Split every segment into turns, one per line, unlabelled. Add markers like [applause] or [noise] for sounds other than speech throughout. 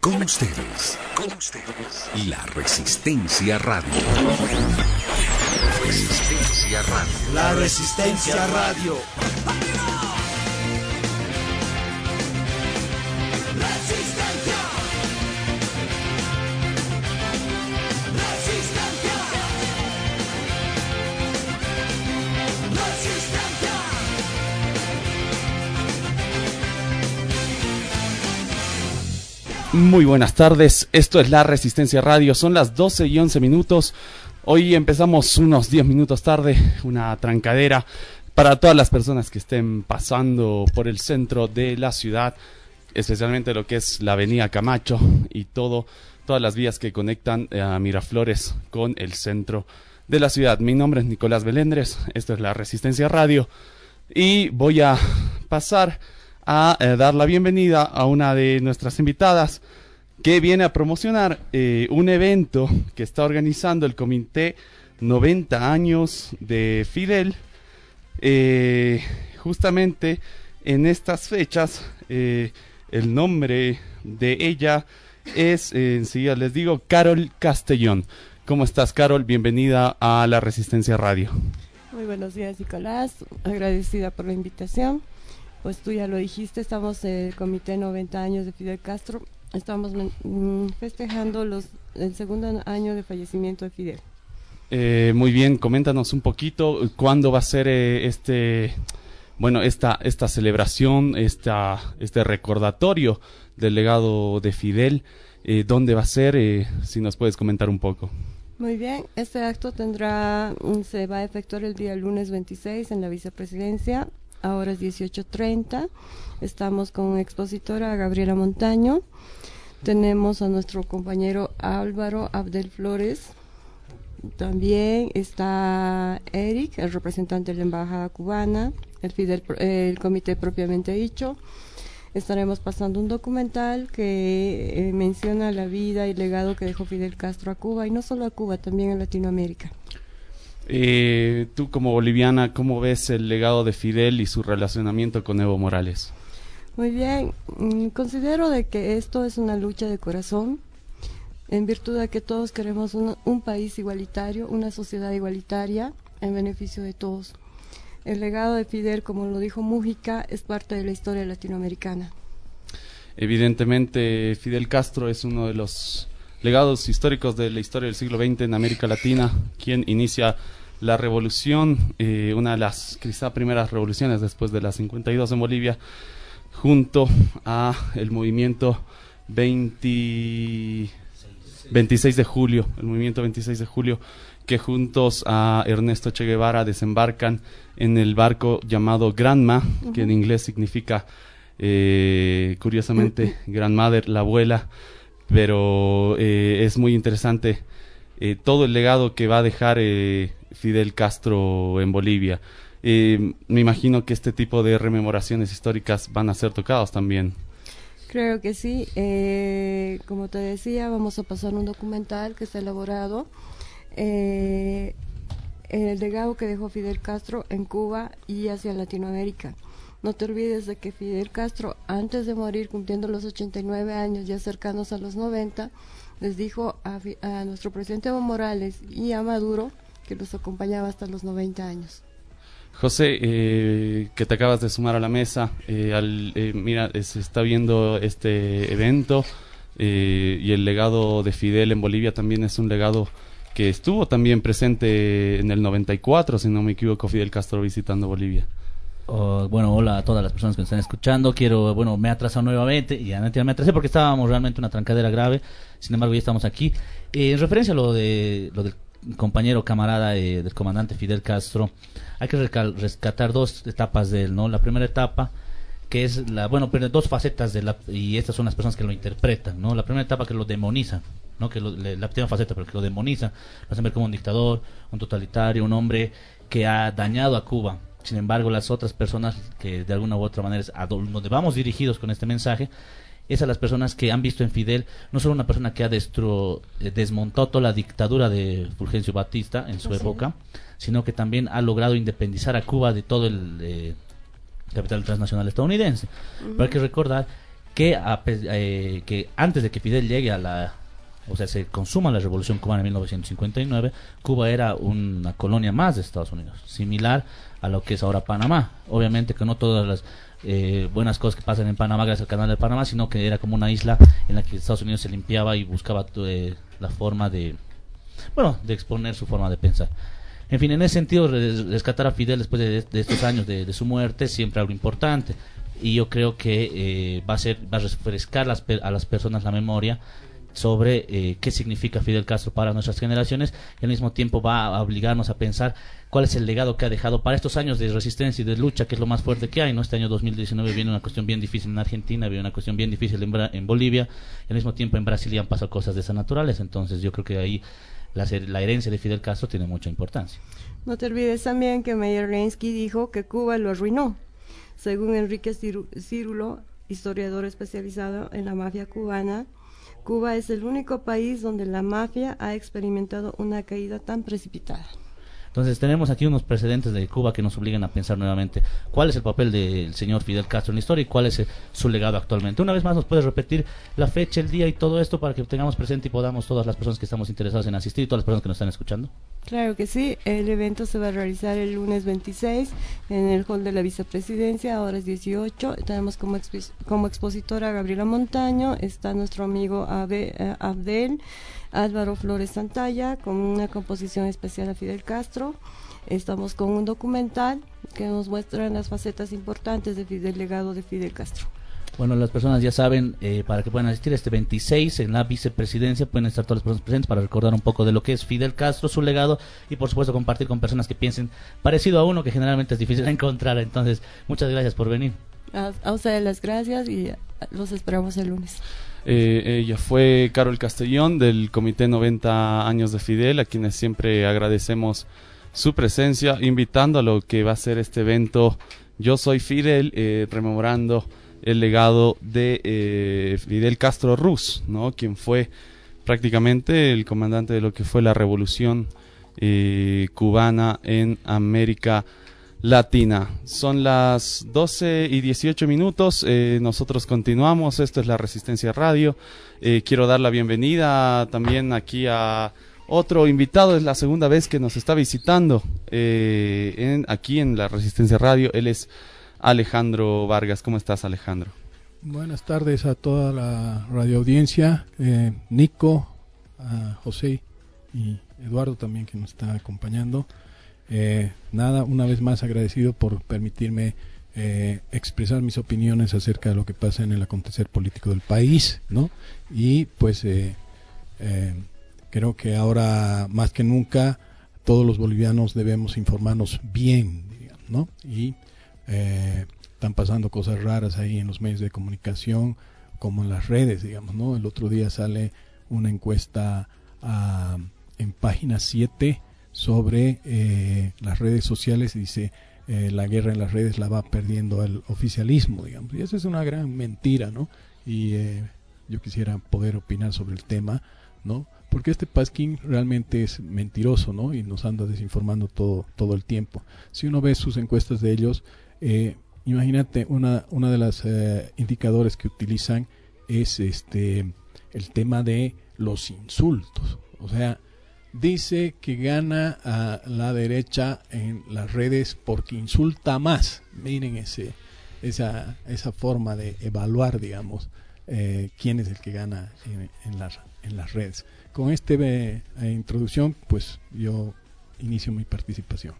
Con ustedes, con ustedes, la Resistencia Radio. Resistencia Radio.
La Resistencia Radio.
Muy buenas tardes, esto es La Resistencia Radio, son las 12 y 11 minutos. Hoy empezamos unos 10 minutos tarde, una trancadera para todas las personas que estén pasando por el centro de la ciudad, especialmente lo que es la avenida Camacho y todo, todas las vías que conectan a Miraflores con el centro de la ciudad. Mi nombre es Nicolás Belendres, esto es La Resistencia Radio y voy a pasar a eh, dar la bienvenida a una de nuestras invitadas que viene a promocionar eh, un evento que está organizando el Comité 90 años de Fidel. Eh, justamente en estas fechas, el nombre de ella es, enseguida les digo, Carol Castellón. ¿Cómo estás, Carol? Bienvenida a la Resistencia Radio.
Muy buenos días, Nicolás. Agradecida por la invitación pues tú ya lo dijiste, estamos en el Comité 90 años de Fidel Castro, estamos mm, festejando los, el segundo año de fallecimiento de Fidel.
Eh, muy bien, coméntanos un poquito cuándo va a ser eh, este, bueno, esta, esta celebración, esta, este recordatorio del legado de Fidel, eh, dónde va a ser, si nos puedes comentar un poco.
Muy bien, este acto tendrá, mm, se va a efectuar el día lunes 26 en la vicepresidencia ahora es 18.30. Estamos con expositora Gabriela Montaño. Tenemos a nuestro compañero Álvaro Abdel Flores. También está Eric, el representante de la Embajada Cubana, el, el comité propiamente dicho. Estaremos pasando un documental que eh, menciona la vida y legado que dejó Fidel Castro a Cuba, y no solo a Cuba, también a Latinoamérica.
Eh, tú como boliviana, ¿cómo ves el legado de Fidel y su relacionamiento con Evo Morales?
Muy bien, mm, considero de que esto es una lucha de corazón, en virtud de que todos queremos un, país igualitario, una sociedad igualitaria, en beneficio de todos. El legado de Fidel, como lo dijo Mújica, es parte de la historia latinoamericana.
Evidentemente, Fidel Castro es uno de los legados históricos de la historia del siglo XX en América Latina, quien inicia la revolución, eh, una de las quizá primeras revoluciones después de las 52 en Bolivia, junto a el movimiento 26 de julio, el movimiento 26 de julio, que juntos a Ernesto Che Guevara desembarcan en el barco llamado Granma, que en inglés significa, eh, curiosamente, [laughs] Grandmother, la abuela pero eh, es muy interesante eh, todo el legado que va a dejar eh, Fidel Castro en Bolivia. me imagino que este tipo de rememoraciones históricas van a ser tocados también.
Creo que sí. como te decía, vamos a pasar un documental que está elaborado. el legado que dejó Fidel Castro en Cuba y hacia Latinoamérica. No te olvides de que Fidel Castro, antes de morir, cumpliendo los 89 años, ya cercanos a los 90, les dijo a, nuestro presidente Evo Morales y a Maduro que los acompañaba hasta los 90 años.
José, eh, que te acabas de sumar a la mesa, eh, eh, mira, se está viendo este evento y el legado de Fidel en Bolivia también es un legado que estuvo también presente en el 94, si no me equivoco, Fidel Castro visitando Bolivia
bueno, hola a todas las personas que nos están escuchando. Quiero, bueno, me he atrasado nuevamente y ya me atrasé porque estábamos realmente una trancadera grave. Sin embargo, ya estamos aquí. Eh, en referencia a lo de lo del compañero camarada eh, del comandante Fidel Castro, hay que rescatar dos etapas de él, ¿no? La primera etapa que es la, bueno, pero dos facetas de la, y estas son las personas que lo interpretan, ¿no? La primera etapa que lo demoniza, ¿no? Que lo, la primera faceta, pero que lo demoniza, lo hacen ver como un dictador, un totalitario, un hombre que ha dañado a Cuba, sin embargo, las otras personas que de alguna u otra manera a donde vamos dirigidos con este mensaje es a las personas que han visto en Fidel no solo una persona que ha destro, eh, desmontado toda la dictadura de Fulgencio Batista en su época, sino que también ha logrado independizar a Cuba de todo el eh, capital transnacional estadounidense. Pero hay que recordar que, eh, que antes de que Fidel llegue a la, o sea, se consuma la revolución cubana en 1959, Cuba era una colonia más de Estados Unidos, similar a lo que es ahora Panamá. Obviamente que no todas las eh, buenas cosas que pasan en Panamá gracias al canal de Panamá, sino que era como una isla en la que Estados Unidos se limpiaba y buscaba eh, la forma de, bueno, de exponer su forma de pensar. En fin, en ese sentido, rescatar a Fidel después de, estos años de, su muerte siempre algo importante. Y yo creo que eh, va a ser, va a refrescar a las personas la memoria sobre eh, qué significa Fidel Castro para nuestras generaciones y al mismo tiempo va a obligarnos a pensar cuál es el legado que ha dejado para estos años de resistencia y de lucha, que es lo más fuerte que hay. ¿no? Este año 2019 viene una cuestión bien difícil en Argentina, viene una cuestión bien difícil en, en Bolivia y al mismo tiempo en Brasil han pasado cosas de esas naturales. Entonces yo creo que ahí la, la herencia de Fidel Castro tiene mucha importancia.
No te olvides también que Meyer Reinsky dijo que Cuba lo arruinó. Según Enrique Círulo, historiador especializado en la mafia cubana, Cuba es el único país donde la mafia ha experimentado una caída tan precipitada.
Entonces tenemos aquí unos precedentes de Cuba que nos obligan a pensar nuevamente cuál es el papel del señor Fidel Castro en la historia y cuál es eh, su legado actualmente. Una vez más nos puedes repetir la fecha, el día y todo esto para que tengamos presente y podamos todas las personas que estamos interesadas en asistir y todas las personas que nos están escuchando.
Claro que sí, el evento se va a realizar el lunes 26 en el hall de la vicepresidencia, ahora es 18. Tenemos como, como expositora a Gabriela Montaño, está nuestro amigo eh, Abdel. Álvaro Flores Santalla con una composición especial a Fidel Castro. Estamos con un documental que nos muestra las facetas importantes del legado de Fidel Castro.
Bueno, las personas ya saben, eh, para que puedan asistir este 26 en la vicepresidencia, pueden estar todas las personas presentes para recordar un poco de lo que es Fidel Castro, su legado y por supuesto compartir con personas que piensen parecido a uno, que generalmente es difícil de [laughs] encontrar. Entonces, muchas gracias por venir.
A, a ustedes las gracias y los esperamos el lunes.
Eh, ella fue Carol Castellón del Comité 90 Años de Fidel, a quienes siempre agradecemos su presencia, invitando a lo que va a ser este evento Yo Soy Fidel, eh, rememorando el legado de eh, Fidel Castro Ruz, ¿no? quien fue prácticamente el comandante de lo que fue la revolución cubana en América Latina. Son las 12 y 18 minutos. Eh, nosotros continuamos. Esto es la Resistencia Radio. Eh, quiero dar la bienvenida también aquí a otro invitado. Es la segunda vez que nos está visitando eh, en, aquí en la Resistencia Radio. Él es Alejandro Vargas. ¿Cómo estás, Alejandro?
Buenas tardes a toda la radioaudiencia. Nico, a José y Eduardo también que nos está acompañando. Eh, nada, una vez más agradecido por permitirme eh, expresar mis opiniones acerca de lo que pasa en el acontecer político del país, ¿no? Y pues eh, creo que ahora más que nunca todos los bolivianos debemos informarnos bien, ¿no? Y están pasando cosas raras ahí en los medios de comunicación, como en las redes, digamos, ¿no? El otro día sale una encuesta ah, en página 7 sobre eh, las redes sociales y dice eh, la guerra en las redes la va perdiendo el oficialismo, digamos. Y eso es una gran mentira, ¿no? Y eh, yo quisiera poder opinar sobre el tema, ¿no? Porque este Pasquín realmente es mentiroso, ¿no? Y nos anda desinformando todo, todo el tiempo. Si uno ve sus encuestas de ellos, imagínate, una, una de las indicadores que utilizan es este el tema de los insultos. O sea, dice que gana a la derecha en las redes porque insulta más. Miren ese, esa, esa forma de evaluar, digamos, eh, quién es el que gana en, las, en las redes. Con esta eh, introducción, pues yo inicio mi participación.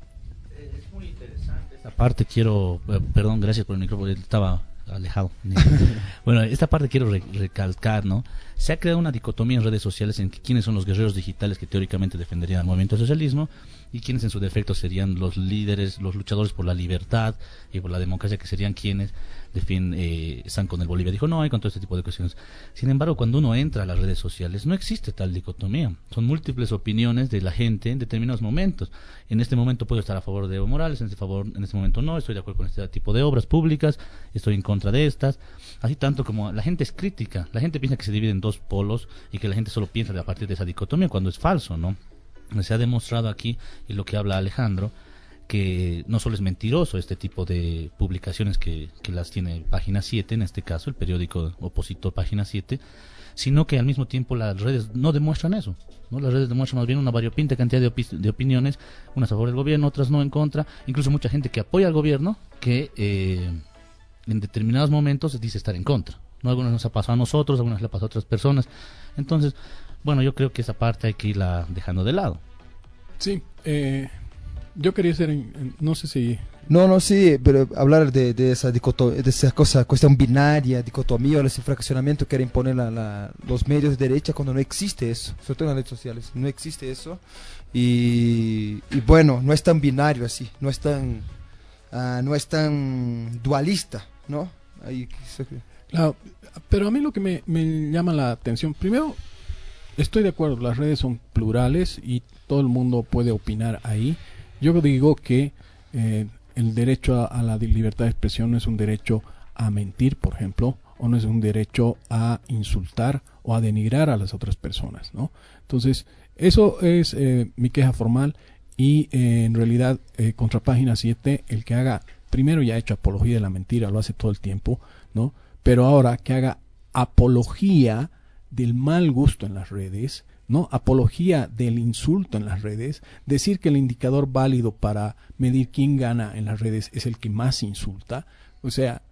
Es muy interesante esta parte. Quiero, eh, perdón, gracias por el micrófono, estaba alejado. [laughs] bueno, esta parte quiero recalcar, ¿no? Se ha creado una dicotomía en redes sociales en quiénes son los guerreros digitales que teóricamente defenderían el movimiento socialismo y quiénes en su defecto serían los líderes, los luchadores por la libertad y por la democracia, que serían quienes de fin eh, están con el Bolivia. Dijo, no hay con todo este tipo de cuestiones. Sin embargo, cuando uno entra a las redes sociales, no existe tal dicotomía. Son múltiples opiniones de la gente en determinados momentos. En este momento puedo estar a favor de Evo Morales, en este, favor, en este momento no, estoy de acuerdo con este tipo de obras públicas, estoy en contra de estas. Así tanto como la gente es crítica, la gente piensa que se divide en dos polos y que la gente solo piensa a partir de esa dicotomía cuando es falso, ¿no? Se ha demostrado aquí, y lo que habla Alejandro, que no solo es mentiroso este tipo de publicaciones que, que las tiene Página 7, en este caso, el periódico opositor Página 7, sino que al mismo tiempo las redes no demuestran eso. ¿no? Las redes demuestran más bien una variopinta cantidad de, de opiniones, unas a favor del gobierno, otras no en contra, incluso mucha gente que apoya al gobierno que eh, en determinados momentos dice estar en contra. ¿no? Algunos nos ha pasado a nosotros, algunos le ha pasado a otras personas. Entonces, bueno, yo creo que esa parte hay que irla dejando de lado.
Sí, eh, yo quería ser, no sé si...
No, no, sí, pero hablar de, de esa de esa cosa, cuestión binaria, dicotomía, o ese fraccionamiento que quiere imponer la, los medios de derecha cuando no existe eso, sobre todo en las redes sociales, no existe eso. Y, y bueno, no es tan binario así, no es tan, uh, no es tan dualista, ¿no? Ahí,
claro, pero a mí lo que me, me llama la atención, primero, estoy de acuerdo, las redes son plurales y todo el mundo puede opinar ahí. Yo digo que eh, el derecho a, la libertad de expresión no es un derecho a mentir, por ejemplo, o no es un derecho a insultar o a denigrar a las otras personas, ¿no? Entonces, eso es eh, mi queja formal y eh, en realidad contra página 7 el que haga primero ya ha hecho apología de la mentira, lo hace todo el tiempo, ¿no? Pero ahora que haga apología del mal gusto en las redes, ¿no? Apología del insulto en las redes, decir que el indicador válido para medir quién gana en las redes es el que más insulta. O sea,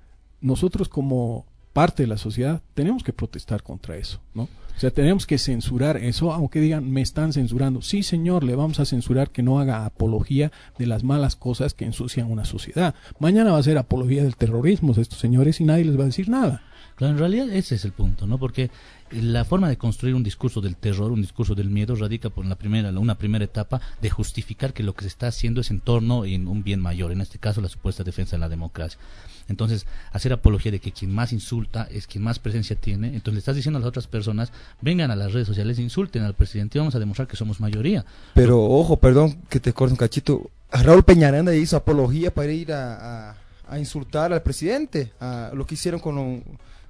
nosotros como parte de la sociedad tenemos que protestar contra eso, ¿no? O sea, tenemos que censurar eso, aunque digan, me están censurando. Sí, señor, le vamos a censurar que no haga apología de las malas cosas que ensucian una sociedad. Mañana va a ser apología del terrorismo estos señores y nadie les va a decir nada.
Claro, en realidad ese es el punto, ¿no? Porque la forma de construir un discurso del terror, un discurso del miedo, radica por la primera, una primera etapa de justificar que lo que se está haciendo es en torno en un bien mayor, en este caso la supuesta defensa de la democracia. Entonces, hacer apología de que quien más insulta es quien más presencia tiene, entonces le estás diciendo a las otras personas, vengan a las redes sociales, insulten al presidente vamos a demostrar que somos mayoría.
Pero ojo, perdón que te corte un cachito, Raúl Peñaranda hizo apología para ir a, a, insultar al presidente, a lo que hicieron con...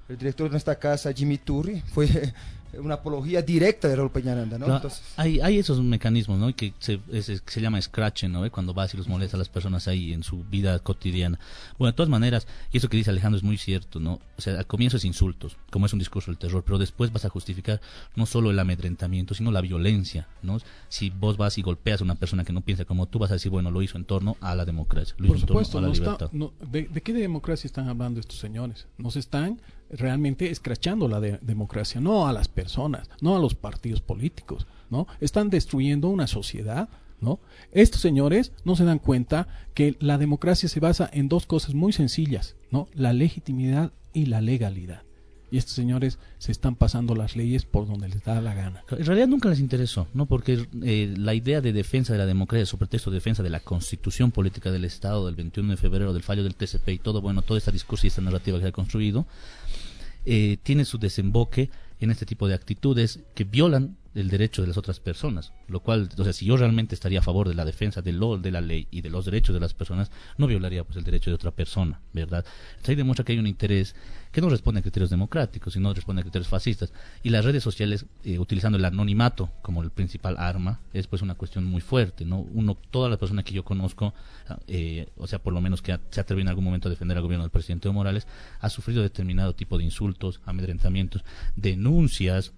El director de nuestra casa, Jimmy Turri, fue una apología directa de Raúl Peñaranda, ¿no?
Entonces... hay, hay esos mecanismos, ¿no? Que se, se llama scratch, ¿no? Cuando vas y los molesta a las personas ahí en su vida cotidiana. Bueno, de todas maneras, y eso que dice Alejandro es muy cierto, ¿no? O sea, al comienzo es insultos, como es un discurso del terror, pero después vas a justificar no solo el amedrentamiento, sino la violencia, ¿no? Si vos vas y golpeas a una persona que no piensa como tú, vas a decir, bueno, lo hizo en torno a la democracia, lo
Por
hizo
supuesto,
en torno a la
no
libertad.
Está, no, de, de, qué democracia están hablando estos señores? Nos están realmente escrachando la de democracia, no a las personas, no a los partidos políticos, ¿no? Están destruyendo una sociedad, ¿no? Estos señores no se dan cuenta que la democracia se basa en dos cosas muy sencillas, ¿no? La legitimidad y la legalidad. Y estos señores se están pasando las leyes por donde les da la gana.
En realidad nunca les interesó, ¿no? Porque eh, la idea de defensa de la democracia, su pretexto de defensa de la constitución política del Estado del 21 de febrero, del fallo del TCP y todo, bueno, toda esta discurso y esta narrativa que se ha construido, eh, tiene su desemboque en este tipo de actitudes que violan el derecho de las otras personas, lo cual, sea, si yo realmente estaría a favor de la defensa de, lo, de la ley y de los derechos de las personas, no violaría pues el derecho de otra persona, ¿verdad? Entonces ahí demuestra que hay un interés que no responde a criterios democráticos, sino responde a criterios fascistas. Y las redes sociales, eh, utilizando el anonimato como el principal arma, es pues una cuestión muy fuerte, ¿no? Uno, toda la persona que yo conozco, eh, o sea, por lo menos que se atrevido en algún momento a defender al gobierno del presidente Evo Morales, ha sufrido determinado tipo de insultos, amedrentamientos, denuncias,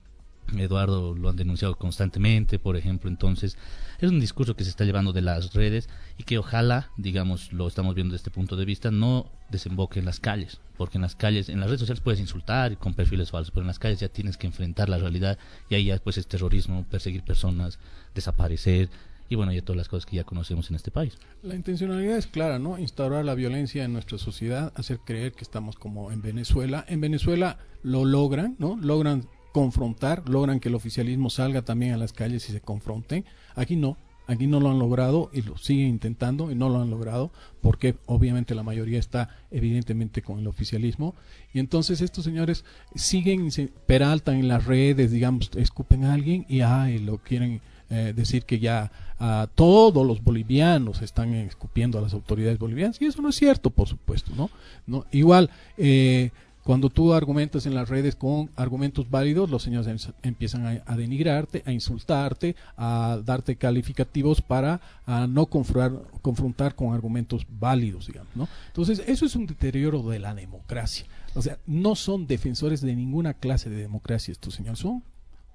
Eduardo lo han denunciado constantemente, por ejemplo, entonces es un discurso que se está llevando de las redes y que ojalá, digamos, lo estamos viendo desde este punto de vista, no desemboque en las calles, porque en las calles, en las redes sociales puedes insultar con perfiles falsos, pero en las calles ya tienes que enfrentar la realidad y ahí ya pues es terrorismo, perseguir personas, desaparecer y bueno, ya todas las cosas que ya conocemos en este país.
La intencionalidad es clara, ¿no? Instaurar la violencia en nuestra sociedad, hacer creer que estamos como en Venezuela. En Venezuela lo logran, ¿no? Logran confrontar, logran que el oficialismo salga también a las calles y se confronten. Aquí no, aquí no lo han logrado y lo siguen intentando y no lo han logrado porque obviamente la mayoría está evidentemente con el oficialismo. Y entonces estos señores siguen se peraltan en las redes digamos escupen a alguien y ay, lo quieren eh, decir que ya a todos los bolivianos están escupiendo a las autoridades bolivianas. Y eso no es cierto por supuesto no no igual eh, cuando tú argumentas en las redes con argumentos válidos, los señores empiezan a, denigrarte, a insultarte, a darte calificativos para no confrontar, confrontar con argumentos válidos, digamos, ¿no? Entonces, eso es un deterioro de la democracia. O sea, no son defensores de ninguna clase de democracia estos señores, son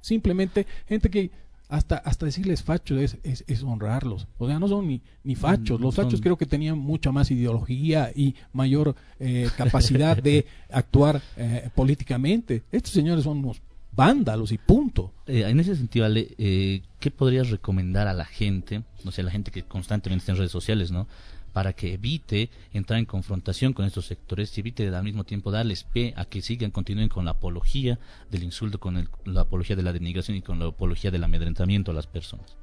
simplemente gente que hasta, hasta decirles fachos es, es, honrarlos. O sea, no son ni, ni fachos. Mm, Los fachos creo que tenían mucha más ideología y mayor eh, capacidad de [laughs] actuar eh, políticamente. Estos señores son unos vándalos y punto.
Eh, en ese sentido, Ale, ¿qué podrías recomendar a la gente, o sea, la gente que constantemente está en redes sociales, ¿no? Para que evite entrar en confrontación con estos sectores y evite al mismo tiempo darles pie a que sigan, continúen con la apología del insulto, con la apología de la denigración y con la apología del amedrentamiento a las personas.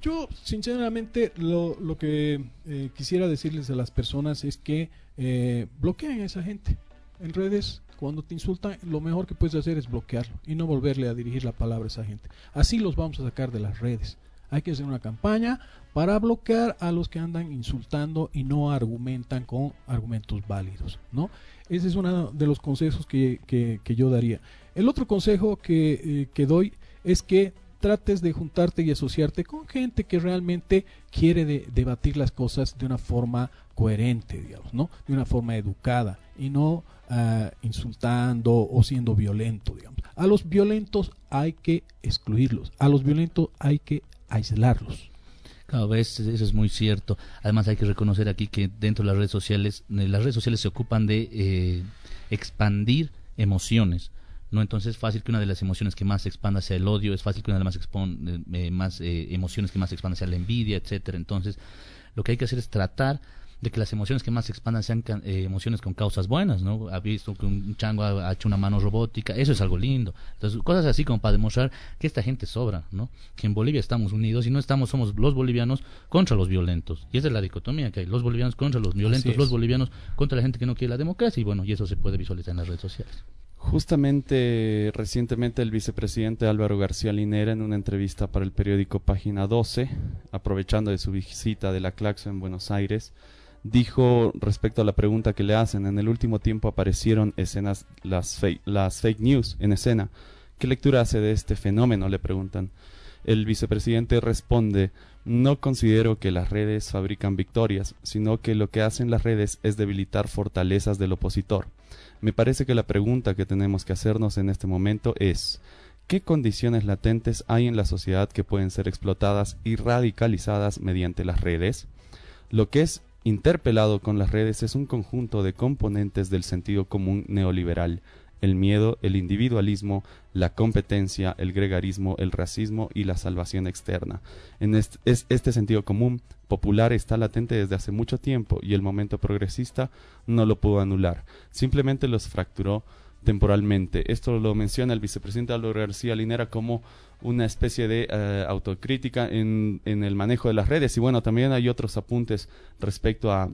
Yo, sinceramente, lo, lo que eh, quisiera decirles a las personas es que eh, bloqueen a esa gente en redes. Cuando te insultan, lo mejor que puedes hacer es bloquearlo y no volverle a dirigir la palabra a esa gente. Así los vamos a sacar de las redes. Hay que hacer una campaña para bloquear a los que andan insultando y no argumentan con argumentos válidos, ¿no? Ese es uno de los consejos que, que, yo daría. El otro consejo que, eh, que, doy es que trates de juntarte y asociarte con gente que realmente quiere debatir las cosas de una forma coherente, digamos, ¿no? De una forma educada y no ah, insultando o siendo violento, digamos. A los violentos hay que excluirlos, a los violentos hay que aislarlos.
Cada vez eso es muy cierto. Además hay que reconocer aquí que dentro de las redes sociales, eh, las redes sociales se ocupan de eh, expandir emociones. ¿no? Entonces es fácil que una de las emociones que más expanda sea el odio, es fácil que una de las más, eh, más emociones que más expanda sea la envidia, etcétera. Entonces lo que hay que hacer es tratar de que las emociones que más se expandan sean eh, emociones con causas buenas, ¿no? Ha visto que un chango ha, hecho una mano robótica, eso es algo lindo. Entonces, cosas así como para demostrar que esta gente sobra, ¿no? Que en Bolivia estamos unidos y no estamos, somos los bolivianos contra los violentos. Y esa es la dicotomía que hay, los bolivianos contra los violentos, los bolivianos contra la gente que no quiere la democracia y bueno, y eso se puede visualizar en las redes sociales.
Justamente recientemente el vicepresidente Álvaro García Linera en una entrevista para el periódico Página 12, aprovechando de su visita de la Claxo en Buenos Aires, dijo respecto a la pregunta que le hacen, en el último tiempo aparecieron escenas, las fake, las fake news en escena. ¿Qué lectura hace de este fenómeno? le preguntan. El vicepresidente responde, no considero que las redes fabrican victorias, sino que lo que hacen las redes es debilitar fortalezas del opositor. Me parece que la pregunta que tenemos que hacernos en este momento es, ¿qué condiciones latentes hay en la sociedad que pueden ser explotadas y radicalizadas mediante las redes? Lo que es interpelado con las redes es un conjunto de componentes del sentido común neoliberal, el miedo, el individualismo, la competencia, el gregarismo, el racismo y la salvación externa. En este, este sentido común popular está latente desde hace mucho tiempo y el momento progresista no lo pudo anular, simplemente los fracturó temporalmente. Esto lo menciona el vicepresidente Álvaro García Linera como una especie de eh, autocrítica en, en el manejo de las redes. Y bueno, también hay otros apuntes respecto a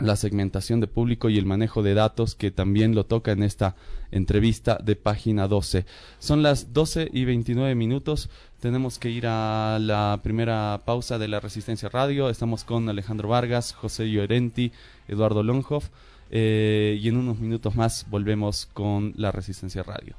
la segmentación de público y el manejo de datos que también lo toca en esta entrevista de página 12. Son las 12 y 29 minutos. Tenemos que ir a la primera pausa de la Resistencia Radio. Estamos con Alejandro Vargas, José Llorenti, Eduardo Longhoff. Eh, y en unos minutos más volvemos con la Resistencia Radio.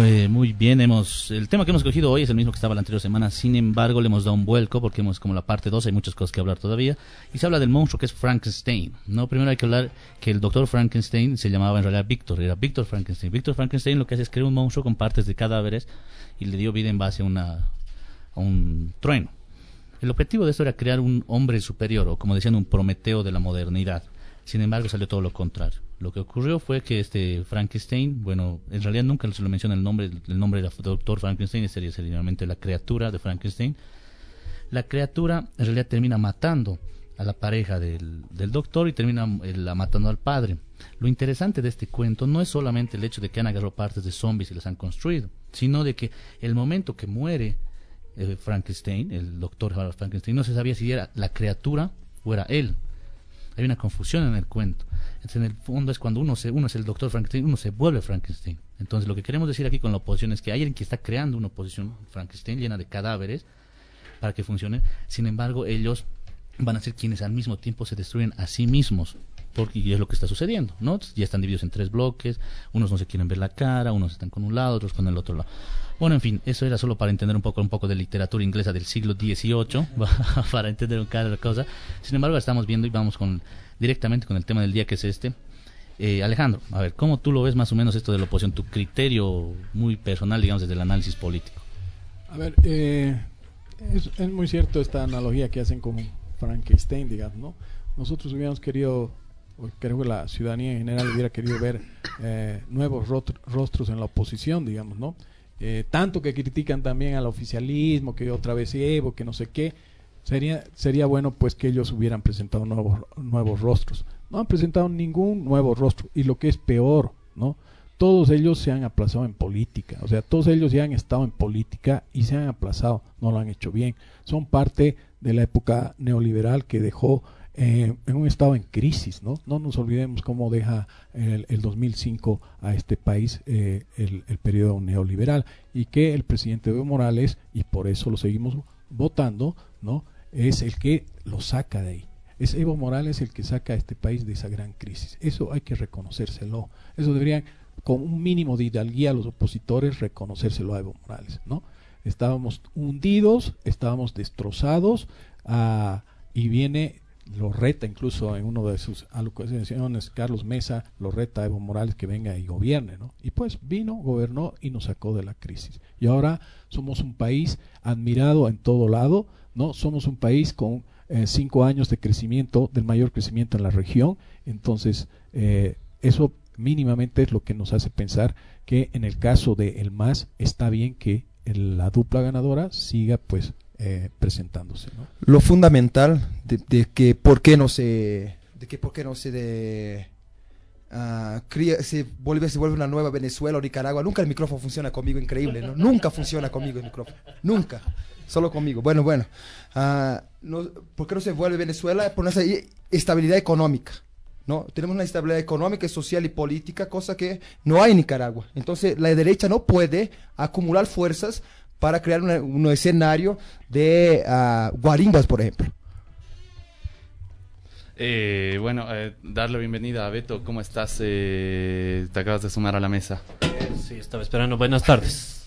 Eh, muy bien, hemos el tema que hemos cogido hoy es el mismo que estaba la anterior semana, sin embargo le hemos dado un vuelco porque hemos como la parte 2, hay muchas cosas que hablar todavía, y se habla del monstruo que es Frankenstein, ¿no? Primero hay que hablar que el doctor Frankenstein se llamaba en realidad Víctor, era Víctor Frankenstein. Víctor Frankenstein lo que hace es crear un monstruo con partes de cadáveres y le dio vida en base a, una, a un trueno. El objetivo de esto era crear un hombre superior, o como decían, un Prometeo de la modernidad. Sin embargo, salió todo lo contrario. Lo que ocurrió fue que este Frankenstein, bueno, en realidad nunca se lo menciona el nombre, el nombre del doctor Frankenstein, sería seriamente la criatura de Frankenstein. La criatura en realidad termina matando a la pareja del, doctor y termina eh, la matando al padre. Lo interesante de este cuento no es solamente el hecho de que han agarrado partes de zombies y las han construido, sino de que el momento que muere eh, Frankenstein, el doctor Frankenstein, no se sabía si era la criatura o era él. Hay una confusión en el cuento. Entonces, en el fondo es cuando uno, se, uno es el doctor Frankenstein, uno se vuelve Frankenstein. Entonces, lo que queremos decir aquí con la oposición es que hay alguien que está creando una oposición Frankenstein llena de cadáveres para que funcione. Sin embargo, ellos van a ser quienes al mismo tiempo se destruyen a sí mismos. Porque y es lo que está sucediendo, ¿no? Ya están divididos en tres bloques, unos no se quieren ver la cara, unos están con un lado, otros con el otro lado. Bueno, en fin, eso era solo para entender un poco, un poco de literatura inglesa del siglo XVIII, [laughs] para entender cada cosa. Sin embargo, estamos viendo y vamos con directamente con el tema del día que es este. Eh, Alejandro, a ver, ¿cómo tú lo ves más o menos esto de la oposición? Tu criterio muy personal, digamos, desde el análisis político.
A ver, eh, es, es, muy cierto esta analogía que hacen con Frankenstein, digamos, ¿no? Nosotros hubiéramos querido, creo que la ciudadanía en general hubiera querido ver eh, nuevos rostros en la oposición, digamos, ¿no? Eh, tanto que critican también al oficialismo, que otra vez Evo, que no sé qué, sería, sería bueno pues que ellos hubieran presentado nuevos, nuevos rostros. No han presentado ningún nuevo rostro y lo que es peor, ¿no? Todos ellos se han aplazado en política, o sea, todos ellos ya han estado en política y se han aplazado, no lo han hecho bien. Son parte de la época neoliberal que dejó eh, en un estado en crisis, ¿no? No nos olvidemos cómo deja el, el 2005 a este país eh, el, el, periodo neoliberal y que el presidente Evo Morales, y por eso lo seguimos votando, ¿no? Es el que lo saca de ahí. Es Evo Morales el que saca a este país de esa gran crisis. Eso hay que reconocérselo. Eso deberían, con un mínimo de hidalguía los opositores, reconocérselo a Evo Morales, ¿no? Estábamos hundidos, estábamos destrozados, ah, y viene lo reta incluso en uno de sus alocuciones, Carlos Mesa lo reta a Evo Morales que venga y gobierne, ¿no? Y pues vino, gobernó y nos sacó de la crisis. Y ahora somos un país admirado en todo lado, ¿no? Somos un país con eh, cinco años de crecimiento, del mayor crecimiento en la región, entonces eh, eso mínimamente es lo que nos hace pensar que en el caso de el MAS está bien que la dupla ganadora siga pues eh, presentándose. ¿no?
Lo fundamental de, de, que por qué no se, de que por qué no se de, uh, cría, se vuelve, se vuelve una nueva Venezuela o Nicaragua. Nunca el micrófono funciona conmigo, increíble, ¿no? Nunca funciona conmigo el micrófono, nunca, solo conmigo. Bueno, bueno, uh, no, ¿por qué no se vuelve Venezuela? Por esa estabilidad económica. ¿no? Tenemos una estabilidad económica, social y política, cosa que no hay en Nicaragua. Entonces, la derecha no puede acumular fuerzas para crear una, un escenario de uh, guarimbas, por ejemplo.
Eh, bueno, eh, darle bienvenida a Beto. ¿Cómo estás? Eh, te acabas de sumar a la mesa.
sí, estaba esperando. Buenas tardes.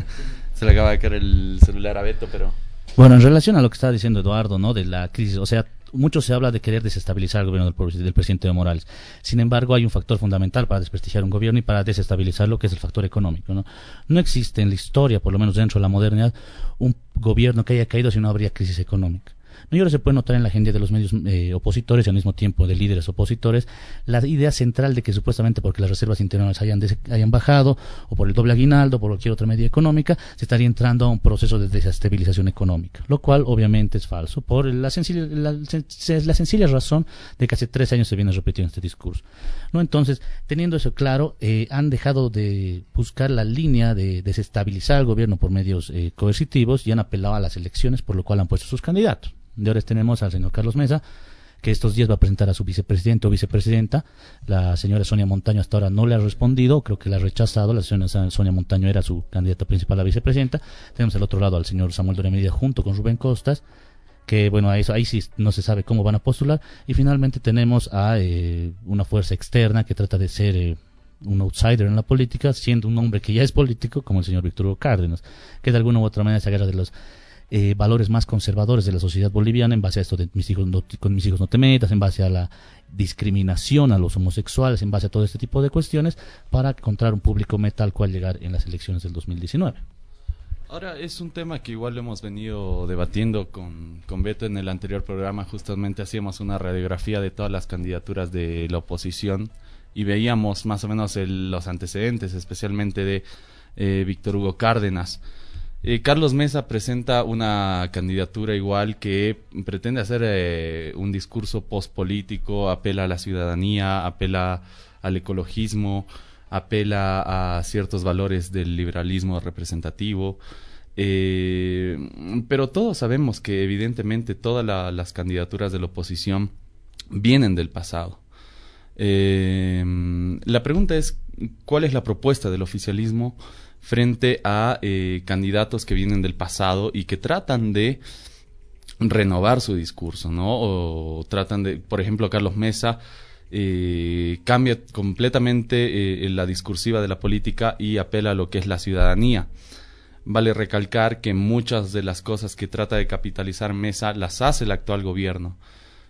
[laughs]
Se le acaba de caer el celular a Beto, pero...
Bueno, en relación a lo que estaba diciendo Eduardo, ¿no? De la crisis, o sea, mucho se habla de querer desestabilizar el gobierno del, del, presidente Morales. Sin embargo, hay un factor fundamental para desprestigiar un gobierno y para desestabilizarlo, que es el factor económico. ¿no? no existe en la historia, por lo menos dentro de la modernidad, un gobierno que haya caído si no habría crisis económica. No, y ahora se puede notar en la agenda de los medios eh, opositores y al mismo tiempo de líderes opositores la idea central de que supuestamente porque las reservas internacionales hayan, bajado o por el doble aguinaldo, por cualquier otra medida económica, se estaría entrando a un proceso de desestabilización económica, lo cual obviamente es falso por la sencilla, la, la sencilla razón de que hace tres años se viene repitiendo este discurso. ¿no? Entonces, teniendo eso claro, eh, han dejado de buscar la línea de desestabilizar al gobierno por medios eh, coercitivos y han apelado a las elecciones, por lo cual han puesto sus candidatos. De ahora tenemos al señor Carlos Mesa, que estos días va a presentar a su vicepresidente o vicepresidenta. La señora Sonia Montaño hasta ahora no le ha respondido, creo que la ha rechazado. La señora Sonia Montaño era su candidata principal a vicepresidenta. Tenemos al otro lado al señor Samuel Doria Medida junto con Rubén Costas, que bueno, ahí, ahí sí no se sabe cómo van a postular. Y finalmente tenemos a eh, una fuerza externa que trata de ser... Eh, un outsider en la política, siendo un hombre que ya es político, como el señor Víctor Hugo Cárdenas, que de alguna u otra manera se agarra de los eh, valores más conservadores de la sociedad boliviana en base a esto de mis hijos no, con mis hijos no te metas, en base a la discriminación a los homosexuales, en base a todo este tipo de cuestiones, para encontrar un público meta al cual llegar en las elecciones del 2019.
Ahora es un tema que igual lo hemos venido debatiendo con, con Beto en el anterior programa, justamente hacíamos una radiografía de todas las candidaturas de la oposición y veíamos más o menos el, los antecedentes, especialmente de eh, Víctor Hugo Cárdenas. Eh, Carlos Mesa presenta una candidatura igual que pretende hacer eh, un discurso postpolítico, apela a la ciudadanía, apela al ecologismo, apela a ciertos valores del liberalismo representativo. Eh, pero todos sabemos que evidentemente todas la, las candidaturas de la oposición vienen del pasado. La pregunta es, ¿cuál es la propuesta del oficialismo? Frente a eh, candidatos que vienen del pasado y que tratan de renovar su discurso, ¿no? O tratan de, por ejemplo, Carlos Mesa eh, cambia completamente eh, la discursiva de la política y apela a lo que es la ciudadanía. Vale recalcar que muchas de las cosas que trata de capitalizar Mesa las hace el actual gobierno.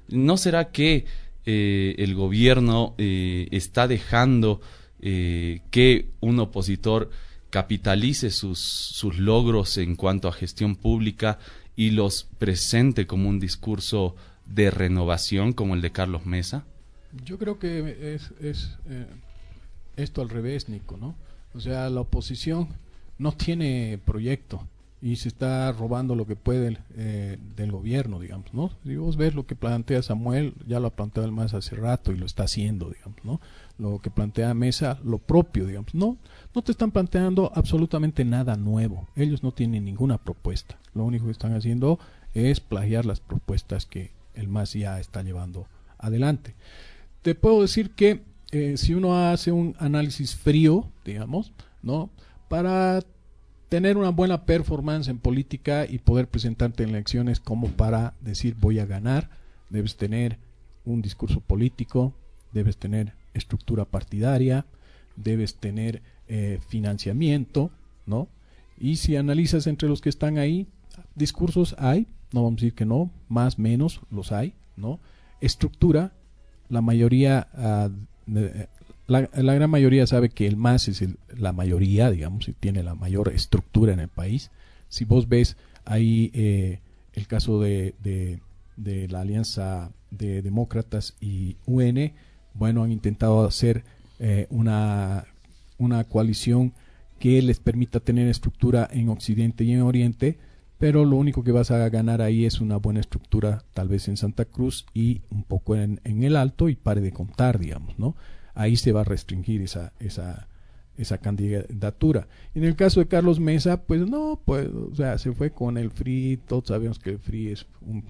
¿No será que eh, el gobierno está dejando que un opositor capitalice sus, sus logros en cuanto a gestión pública y los presente como un discurso de renovación como el de Carlos Mesa?
Yo creo que es, es esto al revés, Nico, ¿no? O sea, la oposición no tiene proyecto y se está robando lo que puede eh, del gobierno, digamos, ¿no? Si vos ves lo que plantea Samuel, ya lo ha planteado el más hace rato y lo está haciendo, digamos, ¿no? Lo que plantea Mesa, lo propio, digamos, no, no te están planteando absolutamente nada nuevo. Ellos no tienen ninguna propuesta. Lo único que están haciendo es plagiar las propuestas que el MAS ya está llevando adelante. Te puedo decir que eh, si uno hace un análisis frío, digamos, ¿no? Para tener una buena performance en política y poder presentarte en elecciones como para decir voy a ganar, debes tener un discurso político, debes tener estructura partidaria, debes tener eh, financiamiento, ¿no? Y si analizas entre los que están ahí, discursos hay, no vamos a decir que no, más, menos, los hay, ¿no? Estructura, la mayoría de, la, gran mayoría sabe que el MAS es el, la mayoría, digamos, y tiene la mayor estructura en el país. Si vos ves ahí eh, el caso de, de, de, la alianza de demócratas y UN, bueno, han intentado hacer eh, una, una coalición que les permita tener estructura en Occidente y en Oriente, pero lo único que vas a ganar ahí es una buena estructura tal vez en Santa Cruz y un poco en, en el Alto y pare de contar, digamos, ¿no? Ahí se va a restringir esa, esa, esa candidatura. En el caso de Carlos Mesa, pues no, pues, o sea, se fue con el FRI, todos sabemos que el FRI es un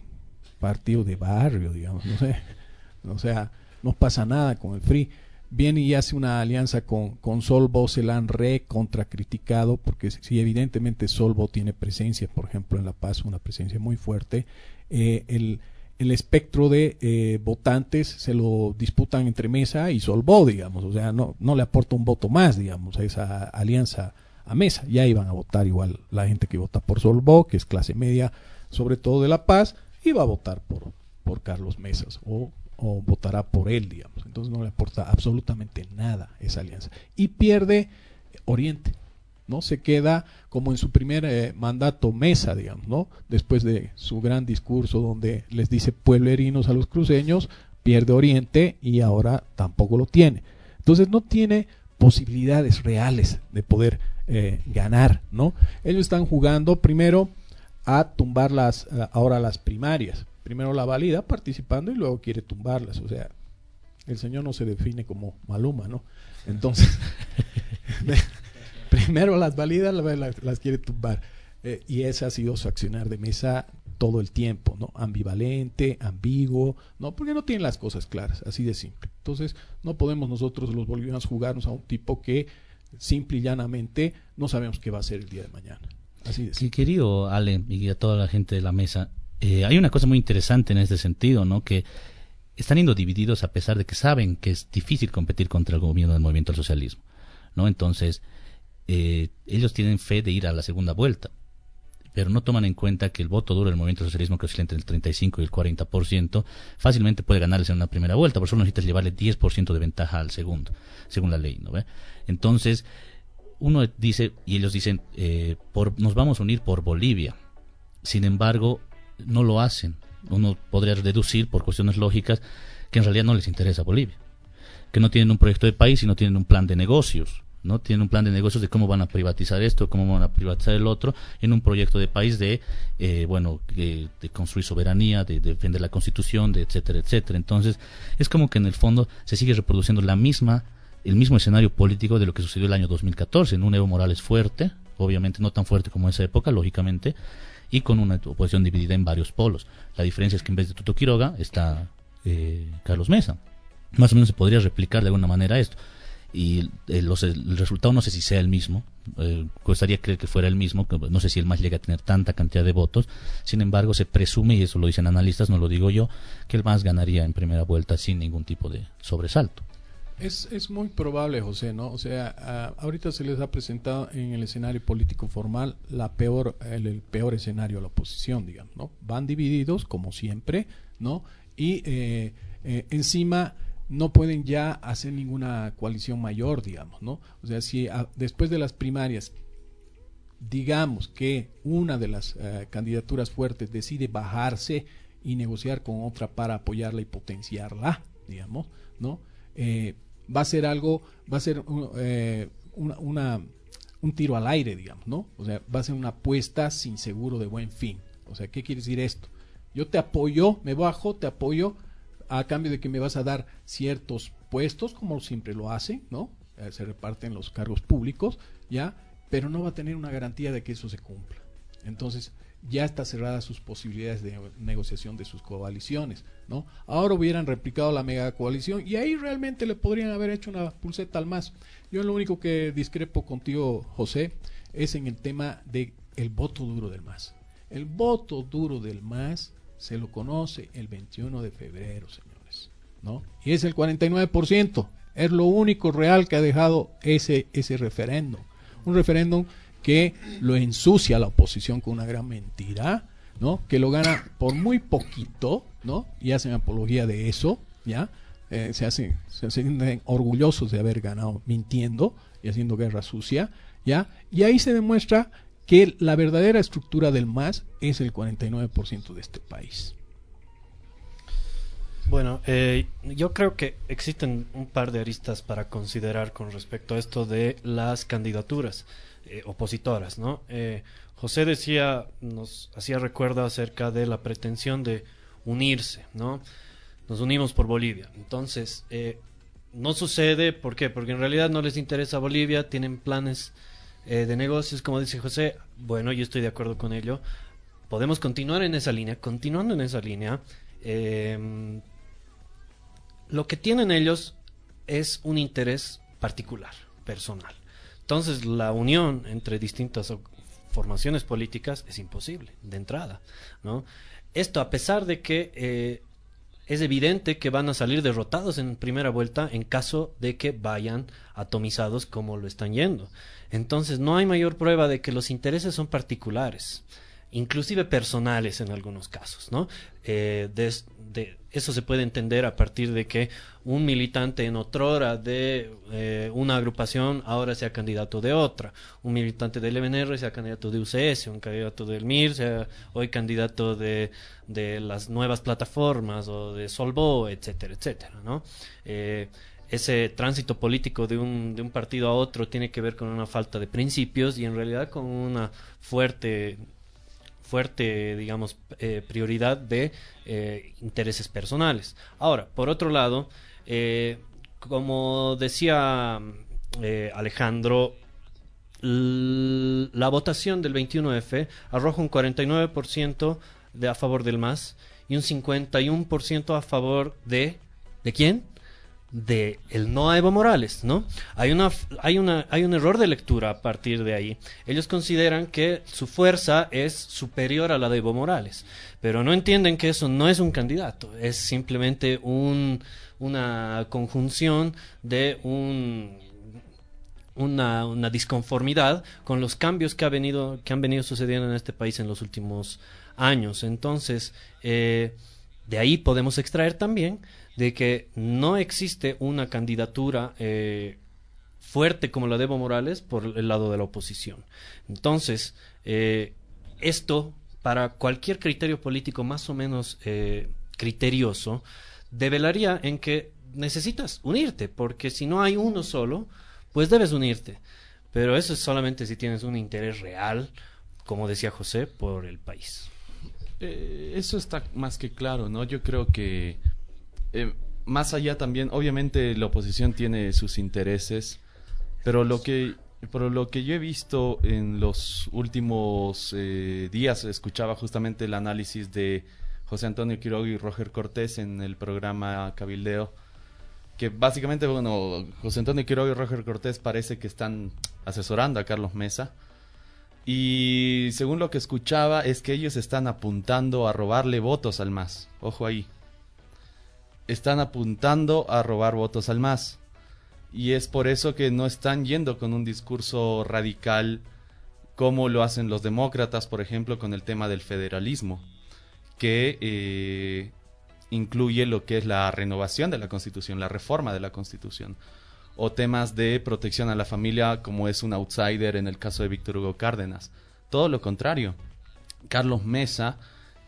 partido de barrio, digamos, no sé, [laughs] o sea, no pasa nada con el FRI. Viene y hace una alianza con, con Solvo, se la han recontracriticado, porque si evidentemente Solvo tiene presencia, por ejemplo, en La Paz, una presencia muy fuerte, eh, el, el espectro de eh, votantes se lo disputan entre Mesa y Solvó, digamos, o sea, no, no le aporta un voto más, digamos, a esa alianza a Mesa. Ya iban a votar igual la gente que vota por Solvó, que es clase media, sobre todo de La Paz, iba a votar por, por Carlos Mesas o, o votará por él, digamos. Entonces no le aporta absolutamente nada esa alianza. Y pierde Oriente. ¿No? Se queda como en su primer eh, mandato Mesa, digamos, ¿no? Después de su gran discurso donde les dice pueblerinos a los cruceños, pierde Oriente y ahora tampoco lo tiene. Entonces no tiene posibilidades reales de poder eh, ganar, ¿no? Ellos están jugando primero a tumbar las, ahora las primarias. Primero la valida participando y luego quiere tumbarlas. O sea, el señor no se define como Maluma, ¿no? Entonces, [laughs] [laughs] primero las valida, las, las quiere tumbar. Eh, y ese ha sido su accionar de mesa todo el tiempo, ¿no? Ambivalente, ambiguo, ¿no? Porque no tiene las cosas claras, así de simple. Entonces, no podemos nosotros los bolivianos jugarnos a un tipo que simple y llanamente no sabemos qué va a ser el día de mañana. Así de
simple. Querido Ale y a toda la gente de la mesa, eh, hay una cosa muy interesante en este sentido, ¿no? Que están yendo divididos a pesar de que saben que es difícil competir contra el gobierno del movimiento al socialismo, ¿no? Entonces, eh, ellos tienen fe de ir a la segunda vuelta, pero no toman en cuenta que el voto duro del movimiento socialismo, que oscila entre el 35 y el 40%, fácilmente puede ganarles en una primera vuelta, por eso necesitas llevarle 10% de ventaja al segundo, según la ley, ¿no ve? Entonces, uno dice, y ellos dicen, eh, por, nos vamos a unir por Bolivia. Sin embargo, no lo hacen. Uno podría deducir, por cuestiones lógicas, que en realidad no les interesa Bolivia. Que no tienen un proyecto de país y no tienen un plan de negocios ¿no? Tienen un plan de negocios de cómo van a privatizar esto, cómo van a privatizar el otro, en un proyecto de país de, eh, bueno, de, construir soberanía, de, defender la constitución, de etcétera, etcétera. Entonces, es como que en el fondo se sigue reproduciendo la misma, el mismo escenario político de lo que sucedió el año 2014, en un Evo Morales fuerte, obviamente no tan fuerte como en esa época, lógicamente, y con una oposición dividida en varios polos. La diferencia es que en vez de Tuto Quiroga está eh, Carlos Mesa. Más o menos se podría replicar de alguna manera esto. Y el, resultado no sé si sea el mismo, eh, costaría creer que fuera el mismo, no sé si el MAS llega a tener tanta cantidad de votos, sin embargo se presume, y eso lo dicen analistas, no lo digo yo, que el MAS ganaría en primera vuelta sin ningún tipo de sobresalto.
Es, es muy probable, José, ¿no? O sea, ahorita se les ha presentado en el escenario político formal la peor, el, peor escenario a la oposición, digamos, ¿no? Van divididos, como siempre, ¿no? Y eh, eh, encima no pueden ya hacer ninguna coalición mayor, digamos, ¿no? O sea, si después de las primarias digamos que una de las eh, candidaturas fuertes decide bajarse y negociar con otra para apoyarla y potenciarla, digamos, ¿no? Eh, va a ser algo, va a ser eh, una, un tiro al aire, digamos, ¿no? O sea, va a ser una apuesta sin seguro de buen fin. O sea, ¿qué quiere decir esto? Yo te apoyo, me bajo, te apoyo, a cambio de que me vas a dar ciertos puestos, como siempre lo hace, ¿no? Eh, se reparten los cargos públicos, ¿ya? Pero no va a tener una garantía de que eso se cumpla. Entonces, ya está cerrada sus posibilidades de negociación de sus coaliciones, ¿no? Ahora hubieran replicado la mega coalición y ahí realmente le podrían haber hecho una pulseta al más. Yo lo único que discrepo contigo, José, es en el tema de el voto duro del más. El voto duro del más se lo conoce el 21 de febrero, señores, ¿no? Y es el 49%, es lo único real que ha dejado ese, ese referéndum. Un referéndum que lo ensucia la oposición con una gran mentira, ¿no? Que lo gana por muy poquito, ¿no? Y hacen apología de eso, ¿ya? Eh, se hacen, se sienten orgullosos de haber ganado mintiendo y haciendo guerra sucia, ¿ya? Y ahí se demuestra que la verdadera estructura del MAS es el 49% de este país.
Bueno, eh, yo creo que existen un par de aristas para considerar con respecto a esto de las candidaturas eh, opositoras, ¿no? Eh, José decía, nos hacía recuerdo acerca de la pretensión de unirse, ¿no? Nos unimos por Bolivia. Entonces, no sucede, ¿por qué? Porque en realidad no les interesa Bolivia, tienen planes eh, de negocios, como dice José, bueno, yo estoy de acuerdo con ello. Podemos continuar en esa línea, continuando en esa línea. Eh, lo que tienen ellos es un interés particular, personal. Entonces, la unión entre distintas formaciones políticas es imposible, de entrada, ¿no? Esto a pesar de que eh, es evidente que van a salir derrotados en primera vuelta en caso de que vayan atomizados como lo están yendo. Entonces no hay mayor prueba de que los intereses son particulares, inclusive personales en algunos casos, ¿no? Eh, eso se puede entender a partir de que un militante en otrora de eh, una agrupación ahora sea candidato de otra, un militante del MNR sea candidato de UCS, un candidato del MIR sea hoy candidato de, de las nuevas plataformas o de Solvo, etcétera, etcétera, ¿no? Eh, ese tránsito político de un, de un partido a otro tiene que ver con una falta de principios y en realidad con una fuerte fuerte, digamos, eh, prioridad de eh, intereses personales. Ahora, por otro lado, eh, como decía Alejandro, la votación del 21F arroja un 49% de a favor del MAS y un 51% a favor de... ¿De quién? De el no a Evo Morales, ¿no? Hay una hay una hay un error de lectura a partir de ahí. Ellos consideran que su fuerza es superior a la de Evo Morales, pero no entienden que eso no es un candidato, es simplemente un una conjunción de un una, una disconformidad con los cambios que ha venido que han venido sucediendo en este país en los últimos años. Entonces, eh, de ahí podemos extraer también de que no existe una candidatura eh, fuerte como la de Evo Morales por el lado de la oposición. Entonces, eh, esto, para cualquier criterio político más o menos eh, criterioso, develaría en que necesitas unirte, porque si no hay uno solo, pues debes unirte. Pero eso es solamente si tienes un interés real, como decía José, por el país.
eso está más que claro, ¿no? Yo creo que eh, más allá también, obviamente la oposición tiene sus intereses, pero lo que, lo que yo he visto en los últimos eh, días, escuchaba justamente el análisis de José Antonio Quiroga y Roger Cortés en el programa Cabildeo, que básicamente, bueno, José Antonio Quiroga y Roger Cortés parece que están asesorando a Carlos Mesa. Y según lo que escuchaba es que ellos están apuntando a robarle votos al MAS. Ojo ahí. Están apuntando a robar votos al MAS. Y es por eso que no están yendo con un discurso radical como lo hacen los demócratas, por ejemplo, con el tema del federalismo, que eh, incluye lo que es la renovación de la Constitución, la reforma de la Constitución, o temas de protección a la familia, como es un outsider en el caso de Víctor Hugo Cárdenas. Todo lo contrario. Carlos Mesa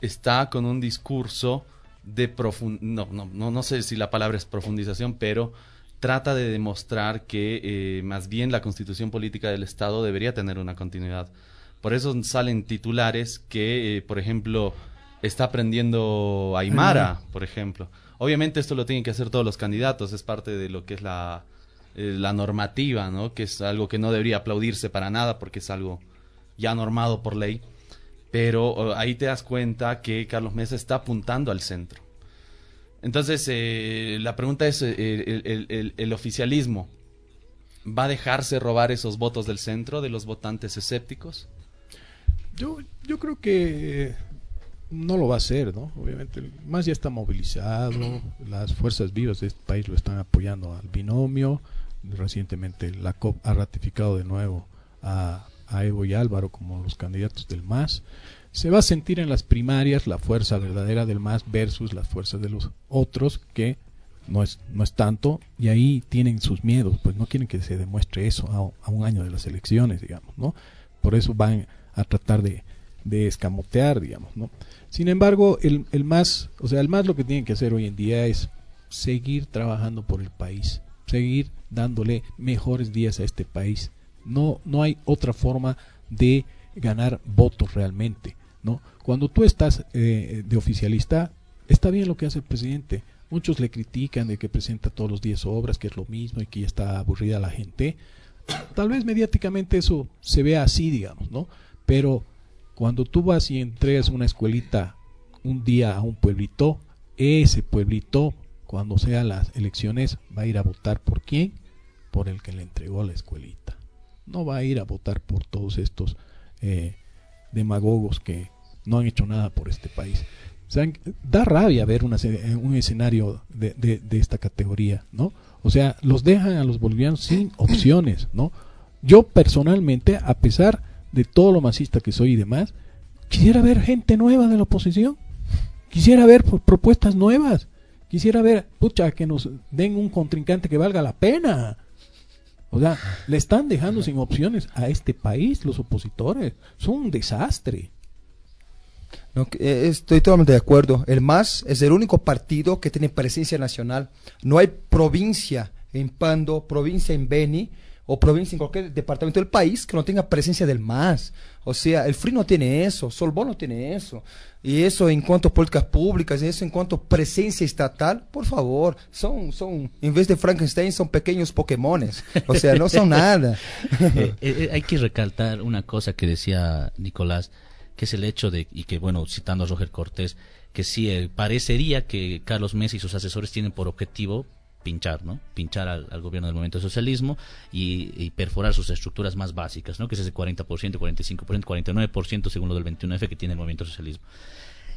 está con un discurso de profund no, no, no, no sé si la palabra es profundización, pero trata de demostrar que eh, más bien la constitución política del Estado debería tener una continuidad. Por eso salen titulares que, eh, por ejemplo, está aprendiendo Aymara, por ejemplo. Obviamente esto lo tienen que hacer todos los candidatos, es parte de lo que es la, eh, la normativa, ¿no? Que es algo que no debería aplaudirse para nada porque es algo ya normado por ley. Pero ahí te das cuenta que Carlos Mesa está apuntando al centro. Entonces, eh, la pregunta es, eh, el, oficialismo va a dejarse robar esos votos del centro, de los votantes escépticos?
Yo, yo creo que no lo va a hacer, ¿no? Obviamente, más ya está movilizado, las fuerzas vivas de este país lo están apoyando al binomio, recientemente la COP ha ratificado de nuevo a, a Evo y Álvaro como los candidatos del MAS se va a sentir en las primarias la fuerza verdadera del MAS versus las fuerzas de los otros que no es, no es tanto y ahí tienen sus miedos, pues no quieren que se demuestre eso a, un año de las elecciones, digamos, ¿no? Por eso van a tratar de, de escamotear, digamos, ¿no? Sin embargo, el, el más, o sea, el más lo que tienen que hacer hoy en día es seguir trabajando por el país, seguir dándole mejores días a este país. No, no hay otra forma de ganar votos realmente. ¿no? Cuando tú estás eh, de oficialista, está bien lo que hace el presidente. Muchos le critican de que presenta todos los días obras, que es lo mismo y que ya está aburrida la gente. Tal vez mediáticamente eso se vea así, digamos, ¿no? Pero cuando tú vas y entregas una escuelita un día a un pueblito, ese pueblito, cuando sean las elecciones, va a ir a votar por quién? Por el que le entregó la escuelita. No va a ir a votar por todos estos eh, demagogos que, no han hecho nada por este país. da rabia ver eh, un escenario de, de, esta categoría, ¿no? O sea, los dejan a los bolivianos sin [clears throat] opciones, ¿no? Yo personalmente, a pesar de todo lo masista que soy y demás, quisiera ver gente nueva de la oposición. Quisiera ver propuestas nuevas. Quisiera ver, pucha, que nos den un contrincante que valga la pena. O sea, le están dejando sin opciones a este país los opositores. Son un desastre.
Eh, estoy totalmente de acuerdo. El MAS es el único partido que tiene presencia nacional. No hay provincia en Pando, provincia en Beni o provincia en cualquier departamento del país que no tenga presencia del MAS. O sea, el FRI no tiene eso, Solbón no tiene eso. Y eso en cuanto a políticas públicas, eso en cuanto a presencia estatal, por favor, son, son, en vez de Frankenstein, son pequeños Pokémones. O sea, no son nada. [laughs]
Eh, eh, hay que recalcar una cosa que decía Nicolás que es el hecho de, y que bueno, citando a Roger Cortés, que sí, eh, parecería que Carlos Mesa y sus asesores tienen por objetivo pinchar, ¿no? Pinchar al, gobierno del movimiento socialismo y, perforar sus estructuras más básicas, ¿no? Que es ese 40%, 45%, 49% según lo del 21F que tiene el movimiento socialismo.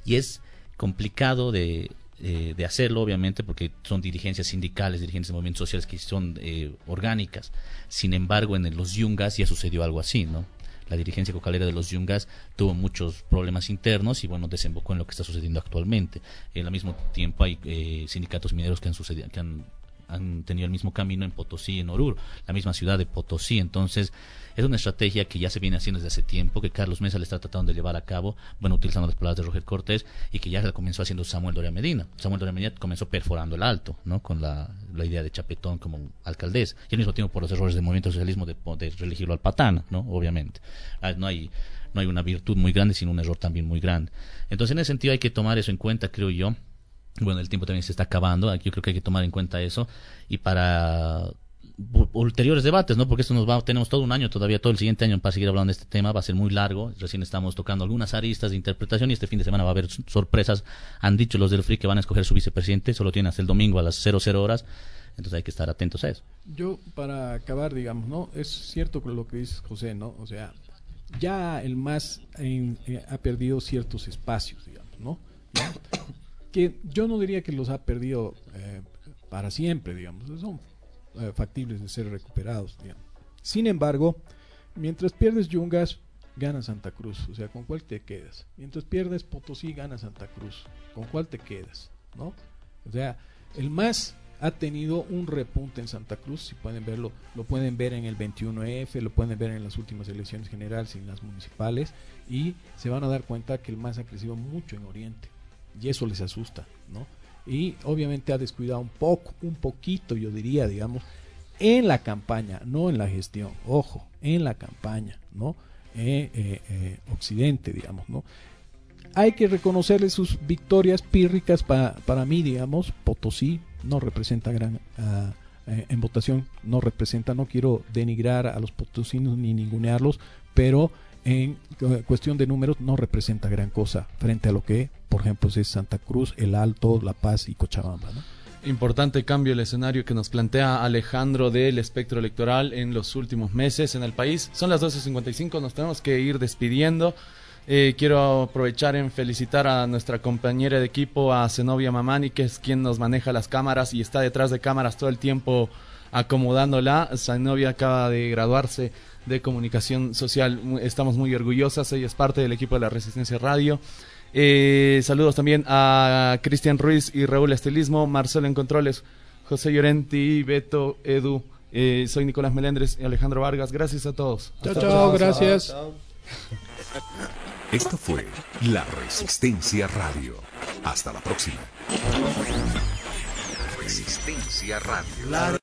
Y es complicado de, eh, de hacerlo, obviamente, porque son dirigencias sindicales, dirigencias de movimientos sociales que son eh, orgánicas. Sin embargo, en los Yungas ya sucedió algo así, ¿no? la dirigencia cocalera de los Yungas tuvo muchos problemas internos y bueno, desembocó en lo que está sucediendo actualmente. En el mismo tiempo hay eh, sindicatos mineros que han sucedido, que han, han tenido el mismo camino en Potosí en Oruro, la misma ciudad de Potosí. Entonces, es una estrategia que ya se viene haciendo desde hace tiempo, que Carlos Mesa le está tratando de llevar a cabo, bueno, utilizando las palabras de Roger Cortés, y que ya se comenzó haciendo Samuel Doria Medina. Samuel Doria Medina comenzó perforando el alto, ¿no? Con la, la idea de Chapetón como alcaldesa, y al mismo tiempo por los errores del movimiento socialismo de, de reelegirlo al patana, ¿no? Obviamente. Ah, no hay, no hay una virtud muy grande, sino un error también muy grande. Entonces, en ese sentido hay que tomar eso en cuenta, creo yo. Bueno, el tiempo también se está acabando, aquí yo creo que hay que tomar en cuenta eso, y para ulteriores debates, ¿no? Porque esto nos va, tenemos todo un año todavía, todo el siguiente año para seguir hablando de este tema, va a ser muy largo, recién estamos tocando algunas aristas de interpretación y este fin de semana va a haber sorpresas, han dicho los del FRI que van a escoger su vicepresidente, solo tienen hasta el domingo a las 00 horas, Entonces hay que estar atentos a eso.
Yo, para acabar, digamos, ¿no? Es cierto lo que dice José, ¿no? O sea, ya el MAS en, eh, ha perdido ciertos espacios, digamos, ¿no? Que yo no diría que los ha perdido eh, para siempre, digamos, son eh, factibles de ser recuperados. Sin embargo, mientras pierdes Yungas, gana Santa Cruz, o sea, ¿con cuál te quedas? Mientras pierdes Potosí, gana Santa Cruz, ¿con cuál te quedas? ¿No? O sea, el MAS ha tenido un repunte en Santa Cruz, si pueden verlo, lo pueden ver en el 21F, lo pueden ver en las últimas elecciones generales y en las municipales, y se van a dar cuenta que el MAS ha crecido mucho en Oriente, y eso les asusta, ¿no? Y obviamente ha descuidado un poco, un poquito, yo diría, digamos, en la campaña, no en la gestión, ojo, en la campaña, ¿no? Eh, eh, eh, Occidente, digamos, ¿no? Hay que reconocerle sus victorias pírricas para, mí, digamos, Potosí no representa gran, uh, en votación, no representa, no quiero denigrar a los potosinos ni ningunearlos, pero en cuestión de números no representa gran cosa frente a lo que, por ejemplo, es Santa Cruz, El Alto, La Paz y Cochabamba.
Importante cambio el escenario que nos plantea Alejandro del espectro electoral en los últimos meses en el país. Son las 12.55, nos tenemos que ir despidiendo. Eh, quiero aprovechar en felicitar a nuestra compañera de equipo, a Zenobia Mamani, que es quien nos maneja las cámaras y está detrás de cámaras todo el tiempo acomodándola. Zenobia acaba de graduarse de comunicación social. Estamos muy orgullosas. Ella es parte del equipo de la Resistencia Radio. Eh, saludos también a Cristian Ruiz y Raúl Estilismo, Marcelo en Controles, José Llorenti, Beto, Edu. Eh, soy Nicolás Melendres y Alejandro Vargas. Gracias a todos.
Chao, chao, gracias.
Esto fue La Resistencia Radio. Hasta la próxima. Resistencia Radio.